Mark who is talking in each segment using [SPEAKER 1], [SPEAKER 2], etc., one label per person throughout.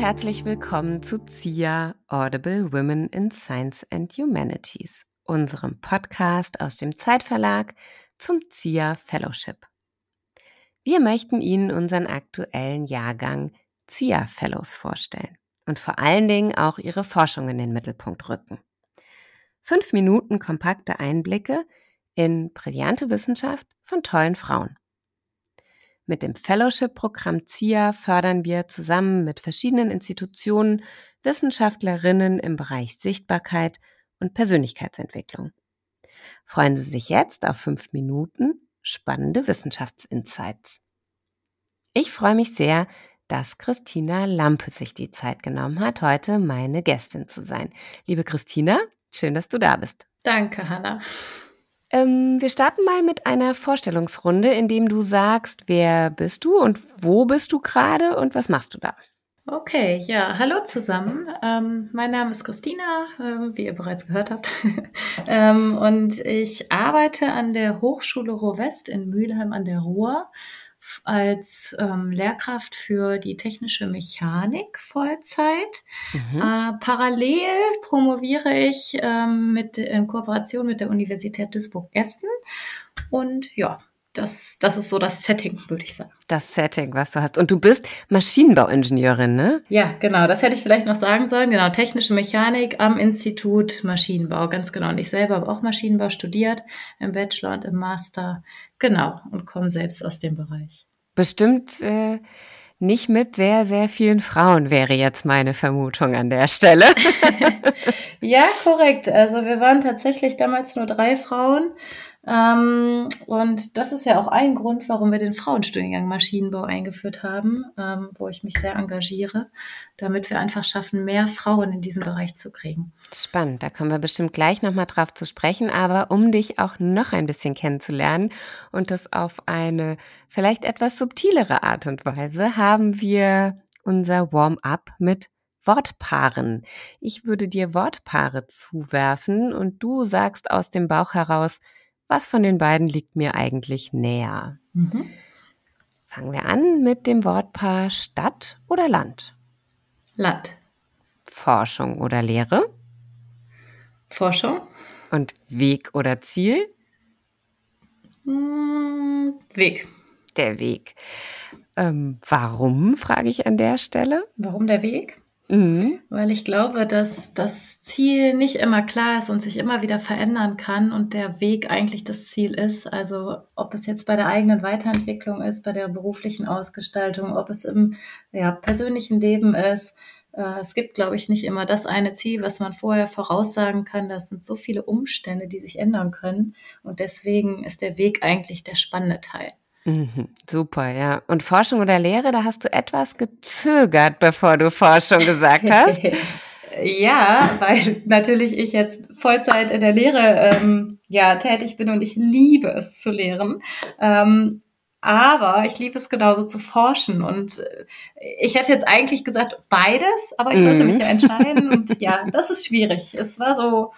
[SPEAKER 1] herzlich willkommen zu ZIA Audible Women in Science and Humanities, unserem Podcast aus dem Zeitverlag zum ZIA Fellowship. Wir möchten Ihnen unseren aktuellen Jahrgang ZIA Fellows vorstellen und vor allen Dingen auch ihre Forschung in den Mittelpunkt rücken. Fünf Minuten kompakte Einblicke in brillante Wissenschaft von tollen Frauen. Mit dem Fellowship-Programm ZIA fördern wir zusammen mit verschiedenen Institutionen Wissenschaftlerinnen im Bereich Sichtbarkeit und Persönlichkeitsentwicklung. Freuen Sie sich jetzt auf fünf Minuten spannende Wissenschaftsinsights. Ich freue mich sehr, dass Christina Lampe sich die Zeit genommen hat, heute meine Gästin zu sein. Liebe Christina, schön, dass du da bist.
[SPEAKER 2] Danke, Hanna.
[SPEAKER 1] Ähm, wir starten mal mit einer Vorstellungsrunde, in dem du sagst, wer bist du und wo bist du gerade und was machst du da?
[SPEAKER 2] Okay, ja, hallo zusammen. Ähm, mein Name ist Christina, äh, wie ihr bereits gehört habt. ähm, und ich arbeite an der Hochschule Ruhr-West in Mülheim an der Ruhr als ähm, Lehrkraft für die technische Mechanik Vollzeit. Mhm. Äh, parallel promoviere ich ähm, mit, in Kooperation mit der Universität Duisburg-Essen. Und ja, das, das ist so das Setting, würde ich sagen.
[SPEAKER 1] Das Setting, was du hast. Und du bist Maschinenbauingenieurin, ne?
[SPEAKER 2] Ja, genau. Das hätte ich vielleicht noch sagen sollen. Genau, technische Mechanik am Institut Maschinenbau, ganz genau. Und ich selber habe auch Maschinenbau studiert, im Bachelor und im Master. Genau. Und komme selbst aus dem Bereich.
[SPEAKER 1] Bestimmt äh, nicht mit sehr, sehr vielen Frauen, wäre jetzt meine Vermutung an der Stelle.
[SPEAKER 2] ja, korrekt. Also wir waren tatsächlich damals nur drei Frauen. Ähm, und das ist ja auch ein Grund, warum wir den Frauenstudiengang Maschinenbau eingeführt haben, ähm, wo ich mich sehr engagiere, damit wir einfach schaffen, mehr Frauen in diesem Bereich zu kriegen.
[SPEAKER 1] Spannend, da kommen wir bestimmt gleich nochmal drauf zu sprechen, aber um dich auch noch ein bisschen kennenzulernen und das auf eine vielleicht etwas subtilere Art und Weise, haben wir unser Warm-up mit Wortpaaren. Ich würde dir Wortpaare zuwerfen und du sagst aus dem Bauch heraus, was von den beiden liegt mir eigentlich näher? Mhm. Fangen wir an mit dem Wortpaar Stadt oder Land?
[SPEAKER 2] Land.
[SPEAKER 1] Forschung oder Lehre?
[SPEAKER 2] Forschung.
[SPEAKER 1] Und Weg oder Ziel?
[SPEAKER 2] Hm, Weg.
[SPEAKER 1] Der Weg. Ähm, warum, frage ich an der Stelle?
[SPEAKER 2] Warum der Weg? Mhm. Weil ich glaube, dass das Ziel nicht immer klar ist und sich immer wieder verändern kann und der Weg eigentlich das Ziel ist. Also ob es jetzt bei der eigenen Weiterentwicklung ist, bei der beruflichen Ausgestaltung, ob es im ja, persönlichen Leben ist. Äh, es gibt, glaube ich, nicht immer das eine Ziel, was man vorher voraussagen kann. Das sind so viele Umstände, die sich ändern können. Und deswegen ist der Weg eigentlich der spannende Teil.
[SPEAKER 1] Mhm, super, ja. Und Forschung oder Lehre, da hast du etwas gezögert, bevor du Forschung gesagt hast.
[SPEAKER 2] ja, weil natürlich ich jetzt Vollzeit in der Lehre ähm, ja tätig bin und ich liebe es zu lehren. Ähm, aber ich liebe es genauso zu forschen. Und äh, ich hätte jetzt eigentlich gesagt beides, aber ich sollte mhm. mich ja entscheiden. Und ja, das ist schwierig. Es war so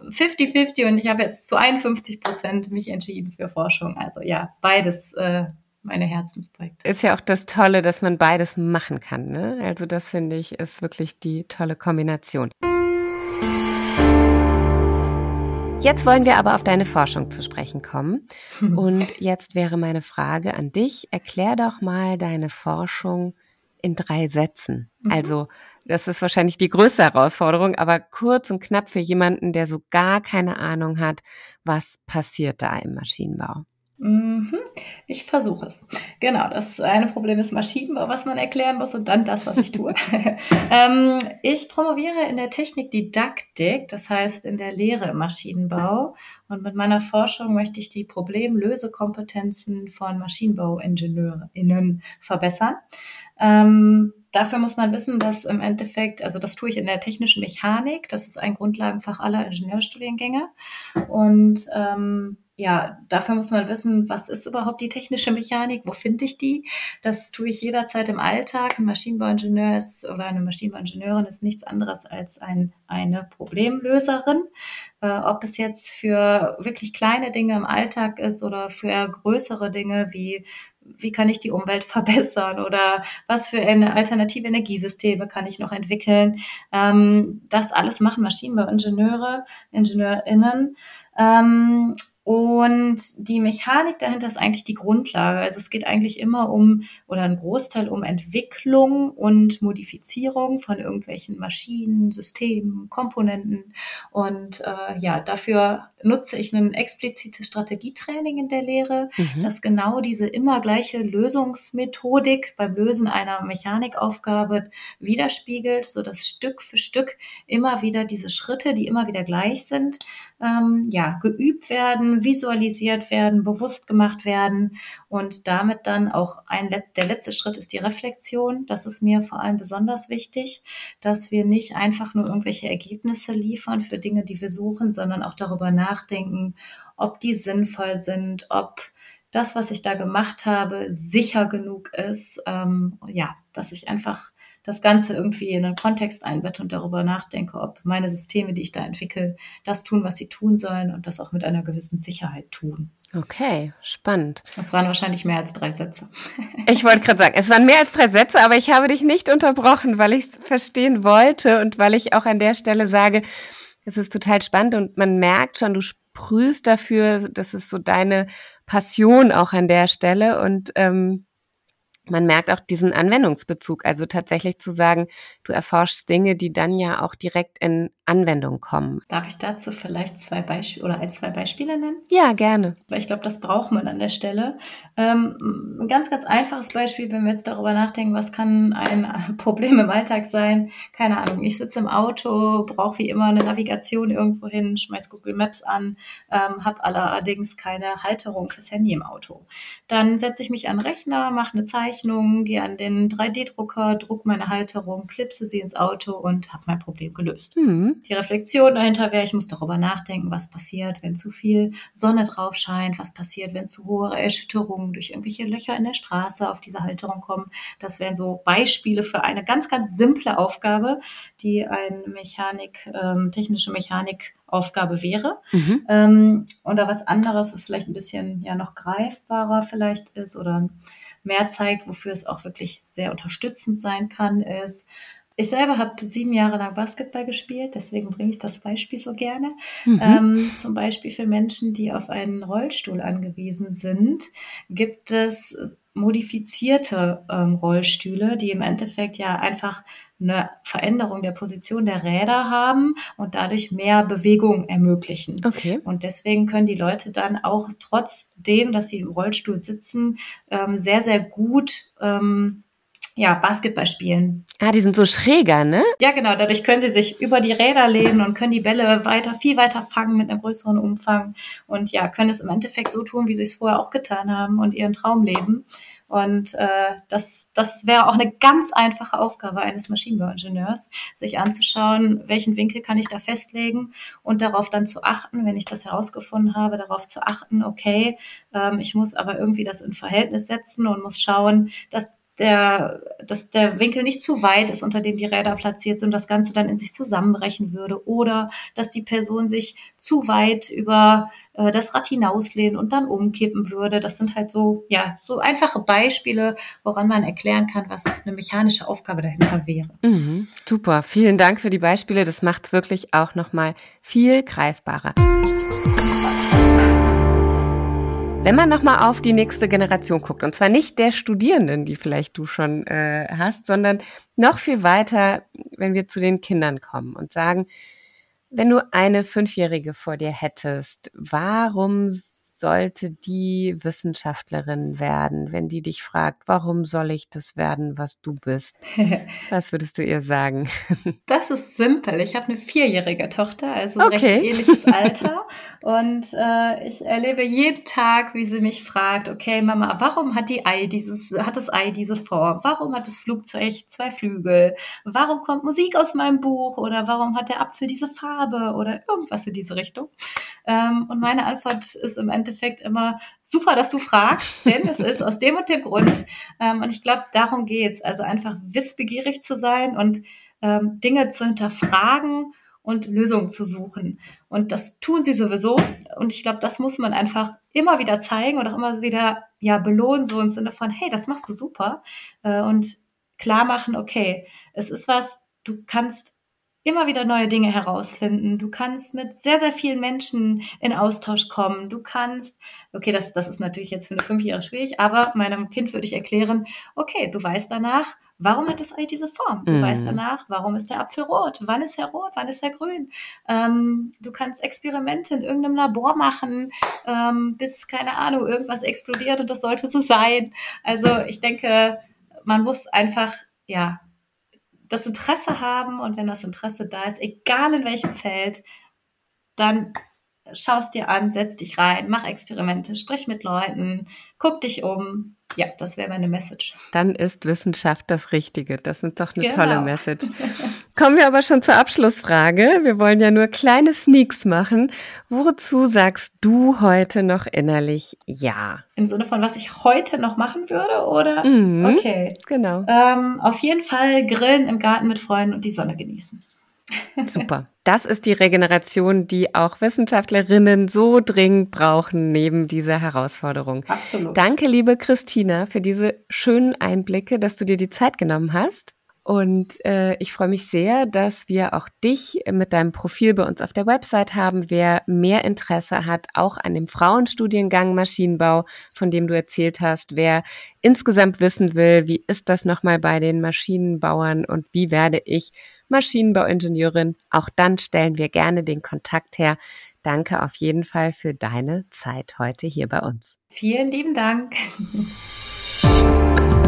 [SPEAKER 2] 50-50 und ich habe jetzt zu 51 Prozent mich entschieden für Forschung. Also ja, beides äh, meine Herzensprojekte.
[SPEAKER 1] Ist ja auch das Tolle, dass man beides machen kann. Ne? Also das finde ich ist wirklich die tolle Kombination. Jetzt wollen wir aber auf deine Forschung zu sprechen kommen. Und jetzt wäre meine Frage an dich. Erklär doch mal deine Forschung in drei Sätzen. Mhm. Also das ist wahrscheinlich die größte Herausforderung, aber kurz und knapp für jemanden, der so gar keine Ahnung hat, was passiert da im Maschinenbau.
[SPEAKER 2] Mhm. Ich versuche es. Genau, das eine Problem ist Maschinenbau, was man erklären muss und dann das, was ich tue. ähm, ich promoviere in der Technikdidaktik, das heißt in der Lehre im Maschinenbau. Und mit meiner Forschung möchte ich die Problemlösekompetenzen von MaschinenbauingenieurInnen verbessern. Ähm, dafür muss man wissen, dass im Endeffekt, also das tue ich in der technischen Mechanik, das ist ein Grundlagenfach aller Ingenieurstudiengänge. Und ähm, ja, dafür muss man wissen, was ist überhaupt die technische Mechanik, wo finde ich die? Das tue ich jederzeit im Alltag. Ein Maschinenbauingenieur ist oder eine Maschinenbauingenieurin ist nichts anderes als ein, eine Problemlöserin. Äh, ob es jetzt für wirklich kleine Dinge im Alltag ist oder für größere Dinge wie wie kann ich die Umwelt verbessern oder was für eine alternative Energiesysteme kann ich noch entwickeln. Ähm, das alles machen Maschinenbauingenieure, IngenieurInnen. Ähm, und die Mechanik dahinter ist eigentlich die Grundlage. Also es geht eigentlich immer um, oder ein Großteil um Entwicklung und Modifizierung von irgendwelchen Maschinen, Systemen, Komponenten. Und äh, ja, dafür nutze ich ein explizites Strategietraining in der Lehre, mhm. das genau diese immer gleiche Lösungsmethodik beim Lösen einer Mechanikaufgabe widerspiegelt, so dass Stück für Stück immer wieder diese Schritte, die immer wieder gleich sind, ähm, ja, geübt werden, visualisiert werden, bewusst gemacht werden und damit dann auch ein Letz der letzte Schritt ist die Reflexion. Das ist mir vor allem besonders wichtig, dass wir nicht einfach nur irgendwelche Ergebnisse liefern für Dinge, die wir suchen, sondern auch darüber nachdenken, ob die sinnvoll sind, ob das, was ich da gemacht habe, sicher genug ist. Ähm, ja, dass ich einfach das Ganze irgendwie in einen Kontext einbette und darüber nachdenke, ob meine Systeme, die ich da entwickle, das tun, was sie tun sollen und das auch mit einer gewissen Sicherheit tun.
[SPEAKER 1] Okay, spannend.
[SPEAKER 2] Das waren wahrscheinlich mehr als drei Sätze.
[SPEAKER 1] Ich wollte gerade sagen, es waren mehr als drei Sätze, aber ich habe dich nicht unterbrochen, weil ich es verstehen wollte und weil ich auch an der Stelle sage, es ist total spannend und man merkt schon, du sprühst dafür, das ist so deine Passion auch an der Stelle und ähm, man merkt auch diesen Anwendungsbezug, also tatsächlich zu sagen, du erforschst Dinge, die dann ja auch direkt in Anwendung kommen.
[SPEAKER 2] Darf ich dazu vielleicht zwei Beispiele oder ein, zwei Beispiele nennen?
[SPEAKER 1] Ja, gerne.
[SPEAKER 2] Weil ich glaube, das braucht man an der Stelle. Ähm, ein ganz, ganz einfaches Beispiel, wenn wir jetzt darüber nachdenken, was kann ein Problem im Alltag sein? Keine Ahnung, ich sitze im Auto, brauche wie immer eine Navigation irgendwo hin, schmeiß Google Maps an, ähm, habe allerdings keine Halterung fürs Handy im Auto. Dann setze ich mich an den Rechner, mache eine Zeichnung, gehe an den 3D-Drucker, druck meine Halterung, klipse sie ins Auto und habe mein Problem gelöst. Mhm. Die Reflexion dahinter wäre, ich muss darüber nachdenken, was passiert, wenn zu viel Sonne drauf scheint, was passiert, wenn zu hohe Erschütterungen durch irgendwelche Löcher in der Straße auf diese Halterung kommen. Das wären so Beispiele für eine ganz, ganz simple Aufgabe, die eine Mechanik, ähm, technische Mechanikaufgabe wäre. Mhm. Ähm, oder was anderes, was vielleicht ein bisschen ja noch greifbarer vielleicht ist oder mehr zeigt, wofür es auch wirklich sehr unterstützend sein kann, ist, ich selber habe sieben Jahre lang Basketball gespielt, deswegen bringe ich das Beispiel so gerne. Mhm. Ähm, zum Beispiel für Menschen, die auf einen Rollstuhl angewiesen sind, gibt es modifizierte ähm, Rollstühle, die im Endeffekt ja einfach eine Veränderung der Position der Räder haben und dadurch mehr Bewegung ermöglichen. Okay. Und deswegen können die Leute dann auch trotzdem, dass sie im Rollstuhl sitzen, ähm, sehr, sehr gut ähm, ja, Basketball spielen.
[SPEAKER 1] Ah, die sind so schräger, ne?
[SPEAKER 2] Ja, genau. Dadurch können sie sich über die Räder lehnen und können die Bälle weiter, viel weiter fangen mit einem größeren Umfang und ja, können es im Endeffekt so tun, wie sie es vorher auch getan haben und ihren Traum leben. Und äh, das, das wäre auch eine ganz einfache Aufgabe eines Maschinenbauingenieurs, sich anzuschauen, welchen Winkel kann ich da festlegen und darauf dann zu achten, wenn ich das herausgefunden habe, darauf zu achten, okay, ähm, ich muss aber irgendwie das in Verhältnis setzen und muss schauen, dass der, dass der Winkel nicht zu weit ist, unter dem die Räder platziert sind, das Ganze dann in sich zusammenbrechen würde oder dass die Person sich zu weit über äh, das Rad hinauslehnen und dann umkippen würde. Das sind halt so, ja, so einfache Beispiele, woran man erklären kann, was eine mechanische Aufgabe dahinter wäre.
[SPEAKER 1] Mhm, super, vielen Dank für die Beispiele. Das macht es wirklich auch nochmal viel greifbarer. Wenn man nochmal auf die nächste Generation guckt, und zwar nicht der Studierenden, die vielleicht du schon äh, hast, sondern noch viel weiter, wenn wir zu den Kindern kommen und sagen, wenn du eine Fünfjährige vor dir hättest, warum sollte die Wissenschaftlerin werden, wenn die dich fragt, warum soll ich das werden, was du bist? Was würdest du ihr sagen?
[SPEAKER 2] Das ist simpel. Ich habe eine vierjährige Tochter, also ein okay. recht ähnliches Alter. Und äh, ich erlebe jeden Tag, wie sie mich fragt, okay, Mama, warum hat die Ei dieses, hat das Ei diese Form? Warum hat das Flugzeug zwei Flügel? Warum kommt Musik aus meinem Buch? Oder warum hat der Apfel diese Farbe? Oder irgendwas in diese Richtung. Ähm, und meine Antwort ist im Endeffekt immer super, dass du fragst, denn es ist aus dem und dem Grund. Ähm, und ich glaube, darum geht's. Also einfach wissbegierig zu sein und ähm, Dinge zu hinterfragen und Lösungen zu suchen. Und das tun sie sowieso. Und ich glaube, das muss man einfach immer wieder zeigen und auch immer wieder ja belohnen, so im Sinne von, hey, das machst du super. Äh, und klar machen, okay, es ist was, du kannst immer wieder neue Dinge herausfinden. Du kannst mit sehr, sehr vielen Menschen in Austausch kommen. Du kannst, okay, das, das ist natürlich jetzt für eine Fünfjährige schwierig, aber meinem Kind würde ich erklären, okay, du weißt danach, warum hat das Ei diese Form? Du mm. weißt danach, warum ist der Apfel rot? Wann ist er rot? Wann ist er grün? Ähm, du kannst Experimente in irgendeinem Labor machen, ähm, bis, keine Ahnung, irgendwas explodiert und das sollte so sein. Also ich denke, man muss einfach, ja, das Interesse haben und wenn das Interesse da ist, egal in welchem Feld, dann schau es dir an, setz dich rein, mach Experimente, sprich mit Leuten, guck dich um. Ja, das wäre meine Message.
[SPEAKER 1] Dann ist Wissenschaft das Richtige. Das ist doch eine genau. tolle Message. Kommen wir aber schon zur Abschlussfrage. Wir wollen ja nur kleine Sneaks machen. Wozu sagst du heute noch innerlich Ja?
[SPEAKER 2] Im Sinne von, was ich heute noch machen würde, oder?
[SPEAKER 1] Mhm, okay. Genau.
[SPEAKER 2] Ähm, auf jeden Fall grillen im Garten mit Freunden und die Sonne genießen.
[SPEAKER 1] Super. Das ist die Regeneration, die auch Wissenschaftlerinnen so dringend brauchen neben dieser Herausforderung.
[SPEAKER 2] Absolut.
[SPEAKER 1] Danke, liebe Christina, für diese schönen Einblicke, dass du dir die Zeit genommen hast. Und äh, ich freue mich sehr, dass wir auch dich mit deinem Profil bei uns auf der Website haben. Wer mehr Interesse hat, auch an dem Frauenstudiengang Maschinenbau, von dem du erzählt hast, wer insgesamt wissen will, wie ist das nochmal bei den Maschinenbauern und wie werde ich Maschinenbauingenieurin, auch dann stellen wir gerne den Kontakt her. Danke auf jeden Fall für deine Zeit heute hier bei uns.
[SPEAKER 2] Vielen lieben Dank.